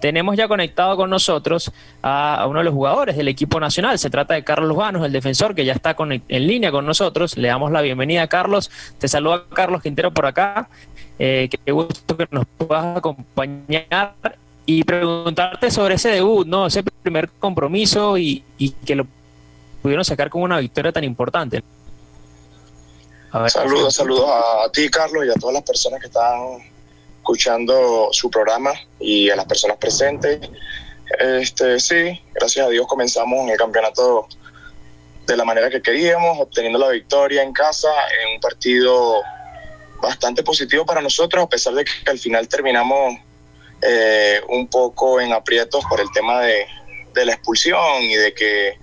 tenemos ya conectado con nosotros a, uno de los jugadores del equipo nacional. Se trata de Carlos Lujanos, el defensor, que ya está en línea con nosotros. Le damos la bienvenida, Carlos. Te saluda Carlos Quintero por acá. Eh, qué gusto que nos puedas acompañar y preguntarte sobre ese debut, ¿no? Ese primer compromiso y, que lo pudieron sacar con una victoria tan importante. saludos, saludos a ti, Carlos, y a todas las personas que están escuchando su programa y a las personas presentes. Este, sí, gracias a Dios comenzamos el campeonato de la manera que queríamos, obteniendo la victoria en casa en un partido bastante positivo para nosotros, a pesar de que al final terminamos eh, un poco en aprietos por el tema de, de, la expulsión y de que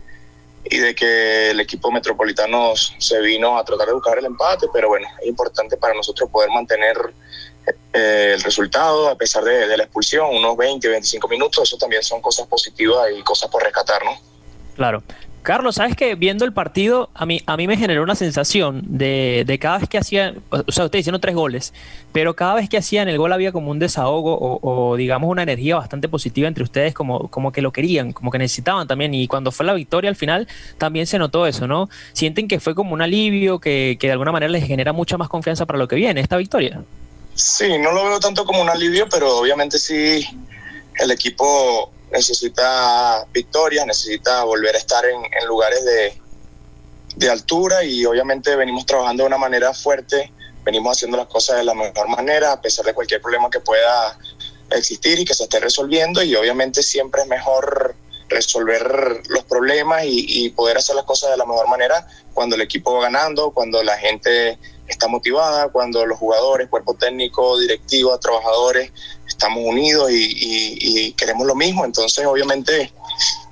y de que el equipo metropolitano se vino a tratar de buscar el empate, pero bueno, es importante para nosotros poder mantener eh, el resultado, a pesar de, la expulsión, unos 20, 25 minutos, eso también son cosas positivas y cosas por rescatar, ¿no? Claro. Carlos, sabes que viendo el partido, a mí, a mí me generó una sensación de, de cada vez que hacían, o sea, ustedes hicieron tres goles, pero cada vez que hacían el gol había como un desahogo o, digamos una energía bastante positiva entre ustedes, como, como que lo querían, como que necesitaban también. Y cuando fue la victoria al final, también se notó eso, ¿no? Sienten que fue como un alivio, que, que de alguna manera les genera mucha más confianza para lo que viene, esta victoria. Sí, no lo veo tanto como un alivio, pero obviamente sí el equipo necesita victorias, necesita volver a estar en, lugares de, de, altura y obviamente venimos trabajando de una manera fuerte, venimos haciendo las cosas de la mejor manera a pesar de cualquier problema que pueda existir y que se esté resolviendo y obviamente siempre es mejor resolver los problemas y, y poder hacer las cosas de la mejor manera cuando el equipo va ganando, cuando la gente está motivada, cuando los jugadores, cuerpo técnico, directivo, trabajadores, estamos unidos y, queremos lo mismo. Entonces, obviamente,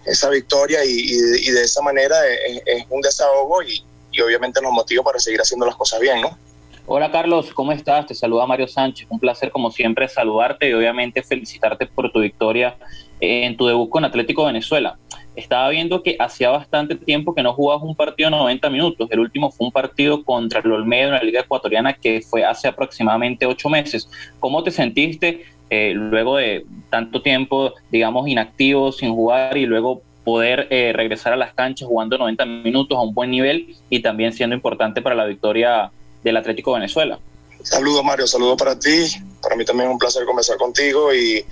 esa victoria y, de esa manera es, un desahogo y, obviamente nos motiva para seguir haciendo las cosas bien, ¿no? Hola Carlos, ¿cómo estás? Te saluda Mario Sánchez. Un placer como siempre saludarte y obviamente felicitarte por tu victoria en tu debut con Atlético Venezuela estaba viendo que hacía bastante tiempo que no jugabas un partido 90 minutos. El último fue un partido contra el Olmedo en la Liga Ecuatoriana que fue hace aproximadamente ocho meses. ¿Cómo te sentiste eh, luego de tanto tiempo, digamos, inactivo, sin jugar y luego poder eh, regresar a las canchas jugando 90 minutos a un buen nivel y también siendo importante para la victoria del Atlético Venezuela? Saludos Mario, saludos para ti. Para mí también es un placer conversar contigo y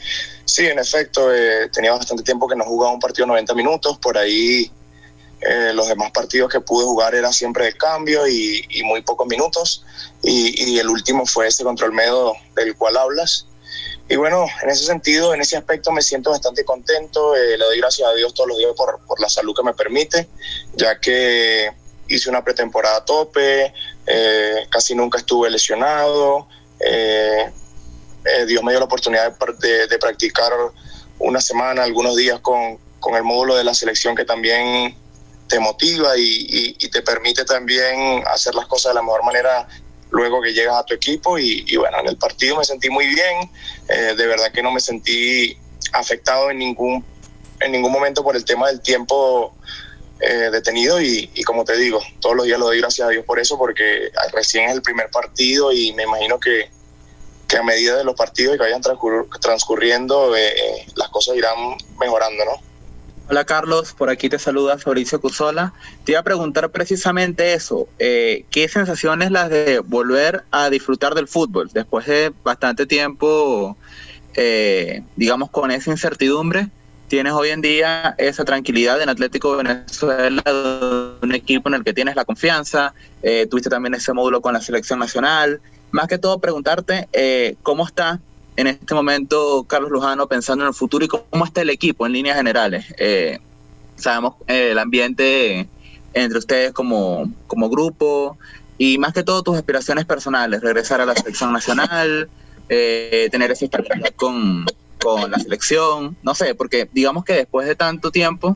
sí, en efecto, eh, tenía bastante tiempo que no jugaba un partido 90 minutos, por ahí eh, los demás partidos que pude jugar era siempre de cambio y, muy pocos minutos y, el último fue ese contra el Medo del cual hablas. Y bueno, en ese sentido, en ese aspecto me siento bastante contento, eh, le doy gracias a Dios todos los días por, por la salud que me permite, ya que hice una pretemporada a tope, eh, casi nunca estuve lesionado. Eh, eh, Dios me dio la oportunidad de, practicar una semana, algunos días con, con, el módulo de la selección que también te motiva y, te permite también hacer las cosas de la mejor manera luego que llegas a tu equipo. Y, y bueno, en el partido me sentí muy bien, de verdad que no me sentí afectado en ningún, en ningún momento por el tema del tiempo eh, detenido y, como te digo, todos los días lo doy gracias a Dios por eso, porque recién es el primer partido y me imagino que, que a medida de los partidos que vayan transcurriendo, eh, eh, las cosas irán mejorando, ¿no? Hola Carlos, por aquí te saluda Fabricio Cusola. Te iba a preguntar precisamente eso, ¿qué sensaciones las de volver a disfrutar del fútbol después de bastante tiempo, digamos, con esa incertidumbre? Tienes hoy en día esa tranquilidad en Atlético Venezuela, un equipo en el que tienes la confianza, eh, tuviste también ese módulo con la selección nacional. Más que todo preguntarte eh, cómo está en este momento Carlos Lujano pensando en el futuro y cómo está el equipo en líneas generales. Eh, sabemos el ambiente entre ustedes como, como grupo y más que todo tus aspiraciones personales, regresar a la selección nacional, tener esa estabilidad con, con la selección, no sé, porque digamos que después de tanto tiempo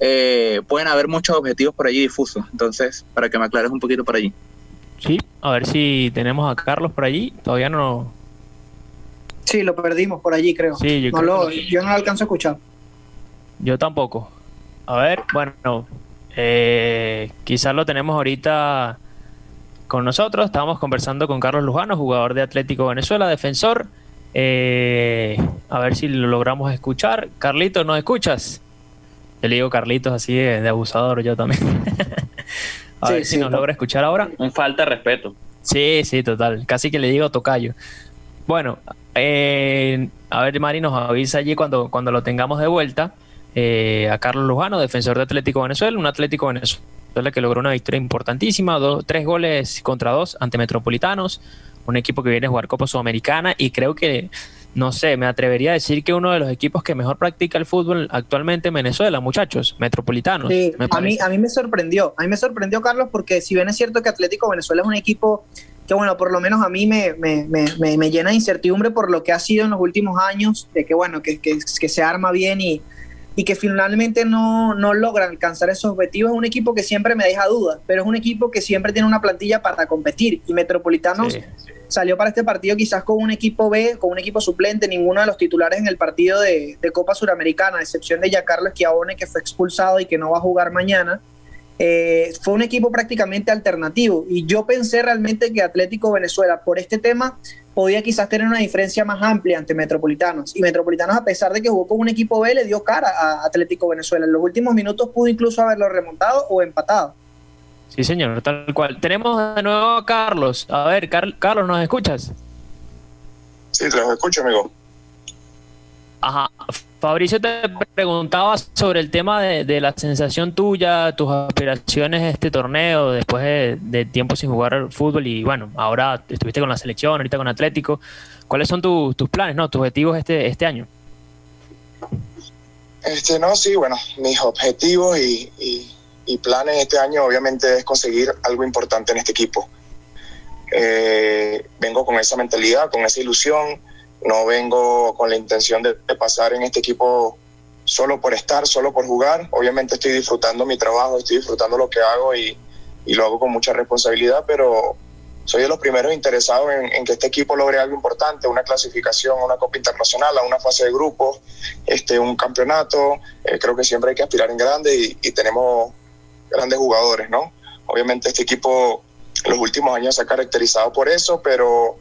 eh, pueden haber muchos objetivos por allí difusos. Entonces, para que me aclares un poquito por allí. Sí, a ver si tenemos a Carlos por allí. Todavía no. Sí, lo perdimos por allí, creo. Sí, yo, no lo, yo no alcanzo a escuchar. Yo tampoco. A ver, bueno, eh, quizás lo tenemos ahorita con nosotros. Estábamos conversando con Carlos Lujano, jugador de Atlético Venezuela, defensor. Eh, a ver si lo logramos escuchar. Carlitos, ¿nos escuchas? Yo le digo Carlitos así de, abusador, yo también. a ver si nos logra escuchar ahora. Un falta de respeto. Sí, sí, total. Casi que le digo tocayo. Bueno, eh, a ver, Mari nos avisa allí cuando, cuando lo tengamos de vuelta. Eh, a Carlos Lujano, defensor de Atlético Venezuela, un Atlético Venezuela que logró una victoria importantísima, dos, tres goles contra dos ante Metropolitanos, un equipo que viene a jugar Copa Sudamericana y creo que, no sé, me atrevería a decir que uno de los equipos que mejor practica el fútbol actualmente en Venezuela, muchachos, Metropolitanos. Sí, a, mí, a mí me sorprendió, a mí me sorprendió, Carlos, porque si bien es cierto que Atlético Venezuela es un equipo que bueno, por lo menos a mí me, me, me, me, llena de incertidumbre por lo que ha sido en los últimos años, de que bueno, que, que, que se arma bien y, y que finalmente no, no logra alcanzar esos objetivos. Es un equipo que siempre me deja dudas, pero es un equipo que siempre tiene una plantilla para competir. Y Metropolitanos salió para este partido quizás con un equipo B, con un equipo suplente, ninguno de los titulares en el partido de, de Copa Suramericana, a excepción de Giancarlo Schiavone, que fue expulsado y que no va a jugar mañana. Eh, fue un equipo prácticamente alternativo y yo pensé realmente que Atlético Venezuela por este tema podía quizás tener una diferencia más amplia ante Metropolitanos y Metropolitanos a pesar de que jugó con un equipo B le dio cara a Atlético Venezuela en los últimos minutos pudo incluso haberlo remontado o empatado Sí señor, tal cual. Tenemos de nuevo a Carlos. A ver, Carlos, ¿nos escuchas? Sí, te los escucho, amigo. Ajá. Fabricio te preguntaba sobre el tema de, la sensación tuya, tus aspiraciones a este torneo después de, tiempo sin jugar fútbol y bueno, ahora estuviste con la selección, ahorita con Atlético. ¿Cuáles son tus planes, no, tus objetivos este, este año? Este, no, sí, bueno, mis objetivos y, planes este año obviamente es conseguir algo importante en este equipo. Eh, vengo con esa mentalidad, con esa ilusión no vengo con la intención de, pasar en este equipo solo por estar, solo por jugar. Obviamente estoy disfrutando mi trabajo, estoy disfrutando lo que hago y, lo hago con mucha responsabilidad, pero soy de los primeros interesados en, que este equipo logre algo importante, una clasificación una Copa Internacional, una fase de grupos, este, un campeonato. Eh, creo que siempre hay que aspirar en grande y, y, tenemos grandes jugadores, ¿no? Obviamente este equipo los últimos años se ha caracterizado por eso, pero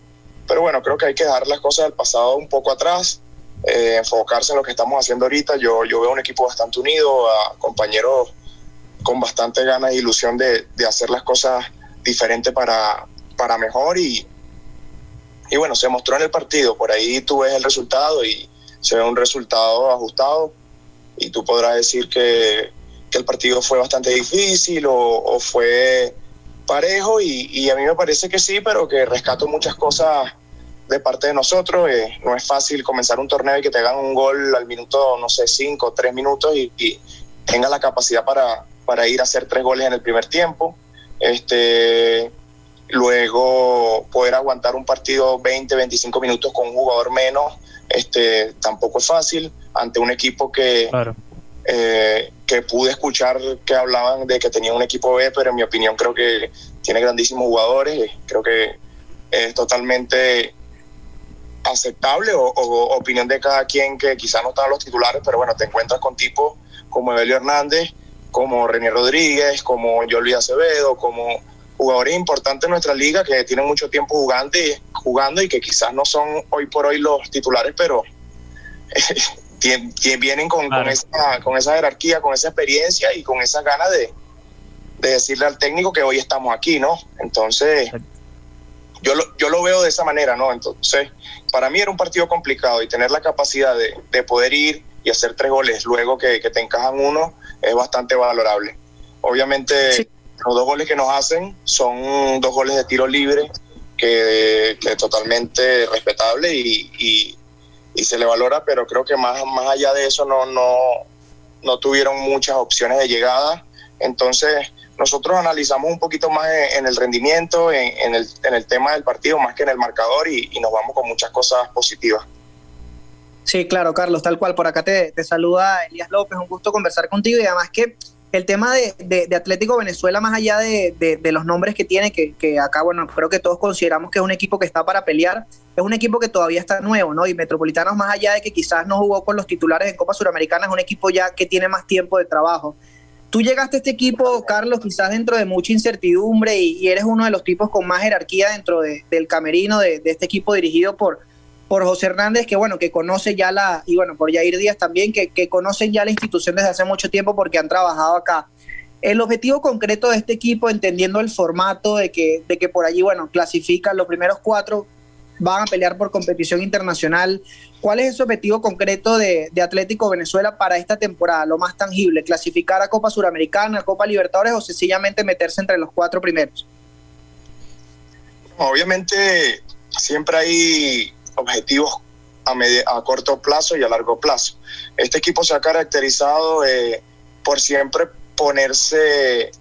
pero bueno, creo que hay que dejar las cosas del pasado un poco atrás, eh, enfocarse en lo que estamos haciendo ahorita. Yo, yo veo un equipo bastante unido, a compañeros con bastante ganas e ilusión de, de hacer las cosas diferentes para, para mejor y, y bueno, se mostró en el partido, por ahí tú ves el resultado y se ve un resultado ajustado y tú podrás decir que, que el partido fue bastante difícil o, o fue parejo y, y, a mí me parece que sí, pero que rescato muchas cosas de parte de nosotros. Eh, no es fácil comenzar un torneo y que te hagan un gol al minuto, no sé, cinco, tres minutos y, y tenga la capacidad para, para ir a hacer tres goles en el primer tiempo. Este, luego poder aguantar un partido 20, 25 minutos con un jugador menos, este, tampoco es fácil ante un equipo que, eh, que pude escuchar que hablaban de que tenía un equipo B, pero en mi opinión creo que tiene grandísimos jugadores, creo que es totalmente aceptable o, opinión de cada quien que quizás no están los titulares, pero bueno, te encuentras con tipos como Evelio Hernández, como René Rodríguez, como Yoli Acevedo, como jugadores importantes en nuestra liga que tienen mucho tiempo jugando y, jugando y que quizás no son hoy por hoy los titulares, pero vienen con, con, esa, con esa jerarquía, con esa experiencia y con esa ganas de, de decirle al técnico que hoy estamos aquí, ¿no? Entonces, yo lo, yo lo veo de esa manera, ¿no? Entonces, para mí era un partido complicado y tener la capacidad de, de poder ir y hacer tres goles luego que, que, te encajan uno es bastante valorable. Obviamente, los dos goles que nos hacen son dos goles de tiro libre, que, que totalmente respetable y, y, y, se le valora, pero creo que más, más allá de eso no, no, no tuvieron muchas opciones de llegada. Entonces, nosotros analizamos un poquito más en, el rendimiento, en, el, en, el, tema del partido, más que en el marcador y, nos vamos con muchas cosas positivas. Sí, claro, Carlos, tal cual. Por acá te, te saluda Elías López, un gusto conversar contigo y además que el tema de, de, Atlético Venezuela, más allá de, de, los nombres que tiene, que, que, acá, bueno, creo que todos consideramos que es un equipo que está para pelear, es un equipo que todavía está nuevo, ¿no? Y Metropolitanos, más allá de que quizás no jugó con los titulares en Copa Suramericana, es un equipo ya que tiene más tiempo de trabajo. Tú llegaste a este equipo, Carlos, quizás dentro de mucha incertidumbre y, eres uno de los tipos con más jerarquía dentro del camerino de, este equipo dirigido por, por José Hernández, que bueno, que conoce ya la, y bueno, por Yair Díaz también, que, que conocen ya la institución desde hace mucho tiempo porque han trabajado acá. El objetivo concreto de este equipo, entendiendo el formato de que, de que por allí, bueno, clasifican los primeros cuatro, van a pelear por competición internacional. ¿Cuál es ese objetivo concreto de, Atlético Venezuela para esta temporada? Lo más tangible, clasificar a Copa Suramericana, Copa Libertadores o sencillamente meterse entre los cuatro primeros. Obviamente siempre hay objetivos a, a corto plazo y a largo plazo. Este equipo se ha caracterizado eh, por siempre ponerse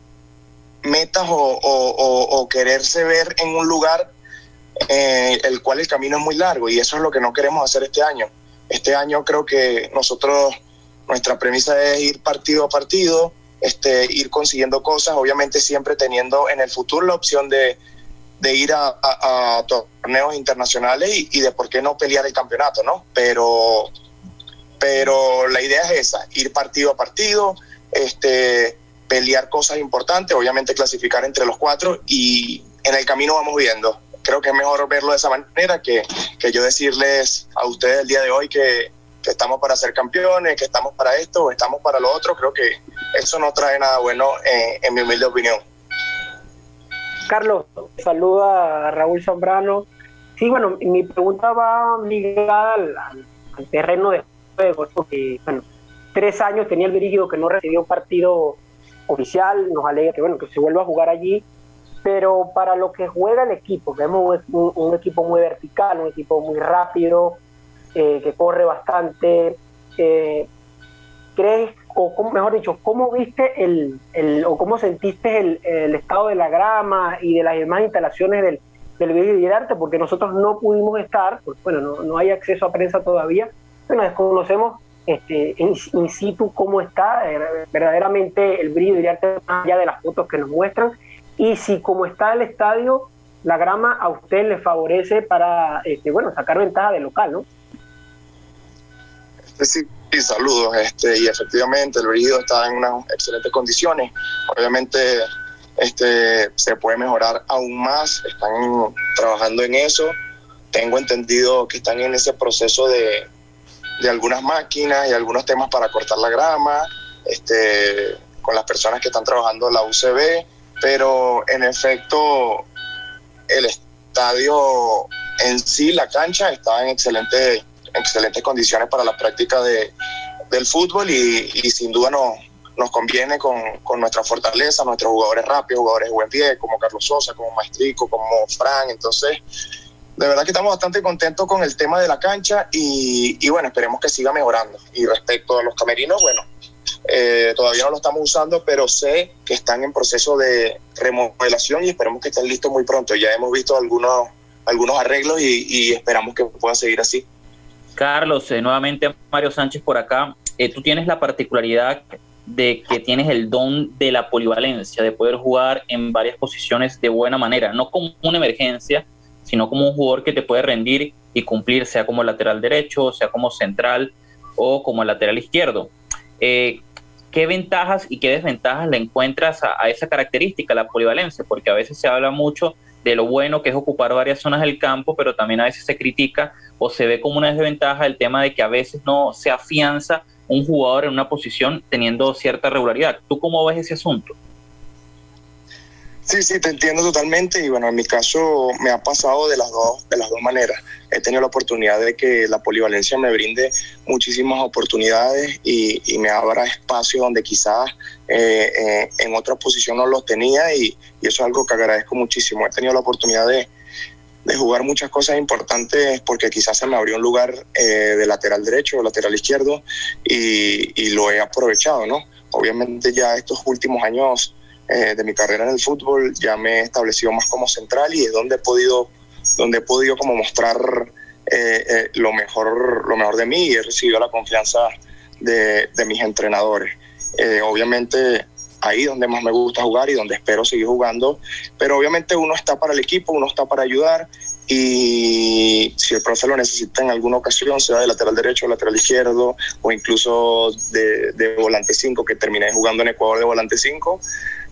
metas o, quererse ver en un lugar eh, el cual el camino es muy largo y eso es lo que no queremos hacer este año. Este año creo que nosotros, nuestra premisa es ir partido a partido, este, ir consiguiendo cosas, obviamente siempre teniendo en el futuro la opción de, de ir a, a, torneos internacionales y, y, de por qué no pelear el campeonato, ¿no? Pero, pero la idea es esa, ir partido a partido, este, pelear cosas importantes, obviamente clasificar entre los cuatro y en el camino vamos viendo. Creo que es mejor verlo de esa manera que, que yo decirles a ustedes el día de hoy que, que estamos para ser campeones, que estamos para esto estamos para lo otro. Creo que eso no trae nada bueno en, en mi humilde opinión. Carlos, saluda a Raúl Zambrano. Sí, bueno, mi pregunta va ligada al, al terreno de juego, porque, bueno, tres años tenía el dirigido que no recibió partido oficial, nos alega que, bueno, que se vuelva a jugar allí, pero para lo que juega el equipo, vemos un, un equipo muy vertical, un equipo muy rápido, eh, que corre bastante, eh, ¿crees o como, mejor dicho, ¿cómo viste el, el o cómo sentiste el, estado de la grama y de las demás instalaciones del, del arte? Porque nosotros no pudimos estar, porque bueno, no, no hay acceso a prensa todavía, bueno, desconocemos este, in, situ cómo está eh, verdaderamente el brillo de arte más allá de las fotos que nos muestran y si como está el estadio, la grama a usted le favorece para, este, bueno, sacar ventaja del local, ¿no? Sí, Sí, saludos. Este, y efectivamente el brígido está en unas excelentes condiciones. Obviamente este, se puede mejorar aún más. Están trabajando en eso. Tengo entendido que están en ese proceso de, de algunas máquinas y algunos temas para cortar la grama, este, con las personas que están trabajando en la UCB, pero en efecto el estadio en sí, la cancha, está en excelente excelentes condiciones para la práctica de, del fútbol y, y, sin duda nos, nos conviene con, con, nuestra fortaleza, nuestros jugadores rápidos, jugadores de buen pie, como Carlos Sosa, como Maestrico, como Fran. Entonces, de verdad que estamos bastante contentos con el tema de la cancha y, y bueno, esperemos que siga mejorando. Y respecto a los camerinos, bueno, eh, todavía no lo estamos usando, pero sé que están en proceso de remodelación y esperemos que estén listos muy pronto. Ya hemos visto algunos, algunos arreglos y, esperamos que pueda seguir así. Carlos, eh, nuevamente Mario Sánchez por acá. Eh, tú tienes la particularidad de que tienes el don de la polivalencia, de poder jugar en varias posiciones de buena manera, no como una emergencia, sino como un jugador que te puede rendir y cumplir, sea como lateral derecho, sea como central o como lateral izquierdo. Eh, ¿Qué ventajas y qué desventajas le encuentras a, esa característica, la polivalencia? Porque a veces se habla mucho de lo bueno que es ocupar varias zonas del campo, pero también a veces se critica o se ve como una desventaja el tema de que a veces no se afianza un jugador en una posición teniendo cierta regularidad. ¿Tú cómo ves ese asunto? Sí, sí, te entiendo totalmente y bueno, en mi caso me ha pasado de las dos, de las dos maneras. He tenido la oportunidad de que la polivalencia me brinde muchísimas oportunidades y, me abra espacio donde quizás eh, eh, en otra posición no los tenía y, y, eso es algo que agradezco muchísimo. He tenido la oportunidad de, de jugar muchas cosas importantes porque quizás se me abrió un lugar eh, de lateral derecho o lateral izquierdo y, y, lo he aprovechado, ¿no? Obviamente ya estos últimos años eh, de mi carrera en el fútbol ya me he establecido más como central y es donde he podido, donde he podido como mostrar eh, eh, lo, mejor, lo mejor de mí y he recibido la confianza de, de mis entrenadores. obviamente ahí donde más me gusta jugar y donde espero seguir jugando, pero obviamente uno está para el equipo, uno está para ayudar y si el profe lo necesita en alguna ocasión, sea de lateral derecho, lateral izquierdo o incluso de, de volante 5, que terminé jugando en Ecuador de volante 5,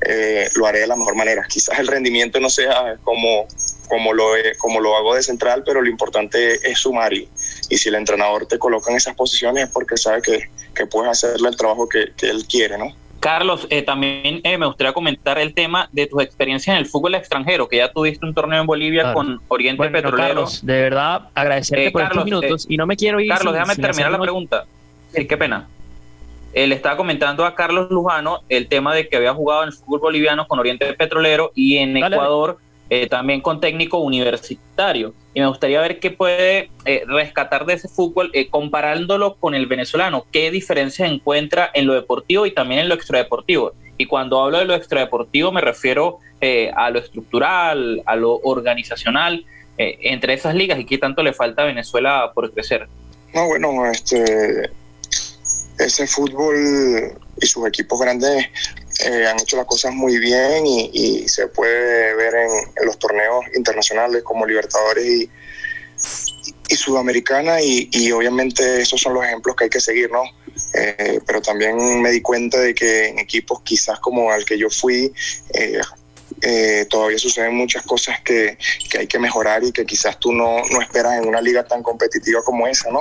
eh, lo haré de la mejor manera. Quizás el rendimiento no sea como, como lo, como lo hago de central, pero lo importante es sumar y, y si el entrenador te coloca en esas posiciones es porque sabe que, que puedes hacerle el trabajo que, que él quiere, ¿no? Carlos, eh, también eh, me gustaría comentar el tema de tus experiencias en el fútbol extranjero, que ya tuviste un torneo en Bolivia con Oriente Petrolero. Carlos, de verdad, agradecerte eh, por estos minutos y no me quiero ir. Carlos, déjame terminar la pregunta. Sí, qué pena. Le estaba comentando a Carlos Lujano el tema de que había jugado en el fútbol boliviano con Oriente Petrolero y en Ecuador eh, también con técnico universitario. Y me gustaría ver qué puede eh, rescatar de ese fútbol eh, comparándolo con el venezolano. ¿Qué diferencia encuentra en lo deportivo y también en lo extradeportivo? Y cuando hablo de lo extradeportivo me refiero a lo estructural, a lo organizacional, entre esas ligas y qué tanto le falta a Venezuela por crecer. No, bueno, este, ese fútbol y sus equipos grandes eh, han hecho las cosas muy bien y, se puede ver en, los torneos internacionales como Libertadores y, Sudamericana y, obviamente esos son los ejemplos que hay que seguir, ¿no? Eh, pero también me di cuenta de que en equipos quizás como al que yo fui, eh, eh, todavía suceden muchas cosas que, que, hay que mejorar y que quizás tú no, no, esperas en una liga tan competitiva como esa, ¿no?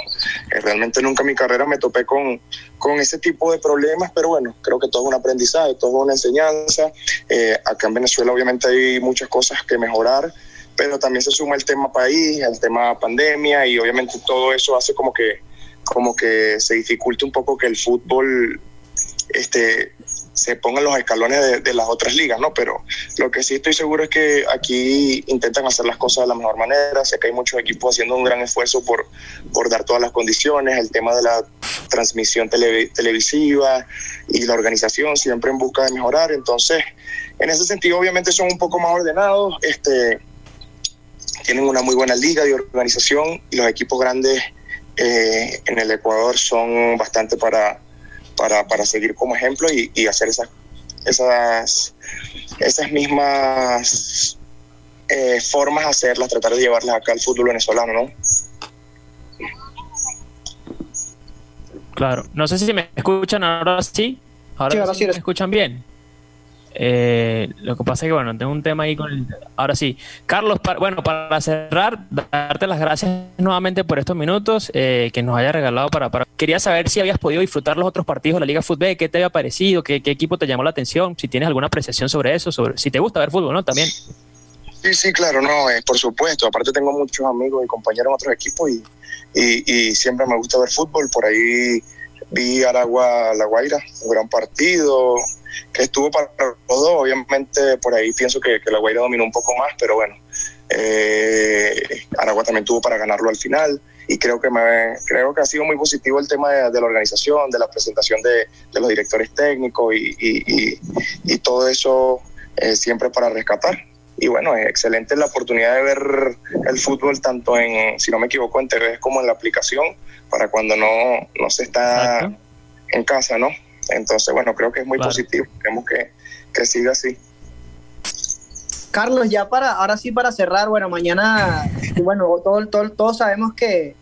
Eh, realmente nunca en mi carrera me topé con, con ese tipo de problemas, pero bueno, creo que todo es un aprendizaje, todo es una enseñanza. Eh, acá en Venezuela obviamente hay muchas cosas que mejorar, pero también se suma el tema país, el tema pandemia y obviamente todo eso hace como que como que se dificulte un poco que el fútbol este, se pongan los escalones de, las otras ligas, ¿no? Pero lo que sí estoy seguro es que aquí intentan hacer las cosas de la mejor manera. Sé que hay muchos equipos haciendo un gran esfuerzo por, por dar todas las condiciones, el tema de la transmisión televisiva y la organización siempre en busca de mejorar. Entonces, en ese sentido, obviamente son un poco más ordenados. Este, tienen una muy buena liga de organización y los equipos grandes eh, en el Ecuador son bastante para para, para seguir como ejemplo y, y hacer esas, esas, esas mismas eh, formas de hacerlas, tratar de llevarlas acá al fútbol venezolano, ¿no? Claro, no sé si me escuchan ahora sí. Ahora, sí, me escuchan bien. Eh, lo que pasa es que, bueno, tengo un tema ahí con el... Ahora sí. Carlos, bueno, para cerrar, darte las gracias nuevamente por estos minutos eh, que nos haya regalado para, para... Quería saber si habías podido disfrutar los otros partidos de la Liga Fútbol, qué te había parecido, qué, equipo te llamó la atención, si tienes alguna apreciación sobre eso, sobre si te gusta ver fútbol, ¿no? También. Sí, sí, claro, no, eh, por supuesto. Aparte tengo muchos amigos y compañeros en otros equipos y, y, y siempre me gusta ver fútbol. Por ahí vi Aragua La Guaira, un gran partido que estuvo para los dos. Obviamente por ahí pienso que, que la Guaira dominó un poco más, pero bueno, eh, Aragua también tuvo para ganarlo al final y creo que me, creo que ha sido muy positivo el tema de, la organización, de la presentación de, de los directores técnicos y, y, y todo eso eh, siempre para rescatar. Y bueno, es excelente la oportunidad de ver el fútbol tanto en, si no me equivoco, en TV como en la aplicación, para cuando no, no se está en casa, ¿no? Entonces, bueno, creo que es muy positivo. Queremos que, que siga así. Carlos, ya para, ahora sí para cerrar, bueno, mañana, bueno, todo, todo, todos sabemos que,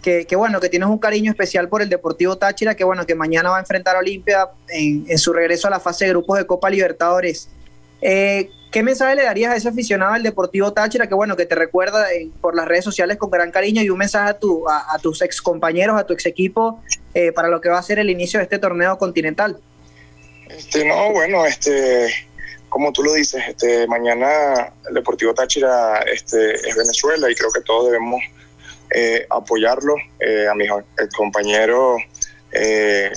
que, que, bueno, que tienes un cariño especial por el Deportivo Táchira, que bueno, que mañana va a enfrentar a Olimpia en, en su regreso a la fase de grupos de Copa Libertadores. Eh, ¿Qué mensaje le darías a ese aficionado del Deportivo Táchira que bueno que te recuerda por las redes sociales con gran cariño y un mensaje a, tu, a, tus ex compañeros, a tu ex equipo eh, para lo que va a ser el inicio de este torneo continental? Este, no, bueno, este, como tú lo dices, este, mañana el Deportivo Táchira este, es Venezuela y creo que todos debemos eh, apoyarlo. Eh, a mis compañeros eh,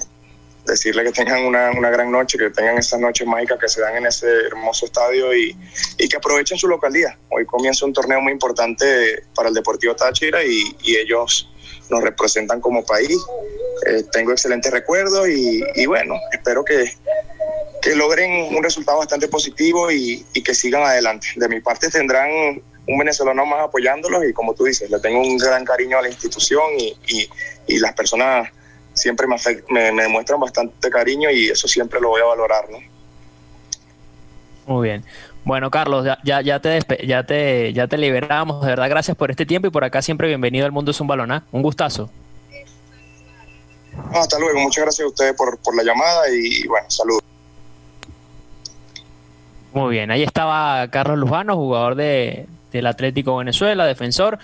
decirle que tengan una, una, gran noche, que tengan esas noches mágicas que se dan en ese hermoso estadio y, y, que aprovechen su localidad. Hoy comienza un torneo muy importante para el Deportivo Táchira y, y ellos nos representan como país. Eh, tengo excelentes recuerdos y, y, bueno, espero que, que logren un resultado bastante positivo y, y que sigan adelante. De mi parte tendrán un venezolano más apoyándolos y como tú dices, le tengo un gran cariño a la institución y, y, y las personas siempre me, me, me, demuestran bastante cariño y eso siempre lo voy a valorar, ¿no? Muy bien. Bueno, Carlos, ya, ya, ya, te, ya, te, ya te liberamos. De verdad, gracias por este tiempo y por acá siempre bienvenido al Mundo es un balón. ¿eh? Un gustazo. hasta luego. Muchas gracias a ustedes por, por la llamada y bueno, saludos. Muy bien, ahí estaba Carlos Lujano, jugador de, del Atlético Venezuela, defensor.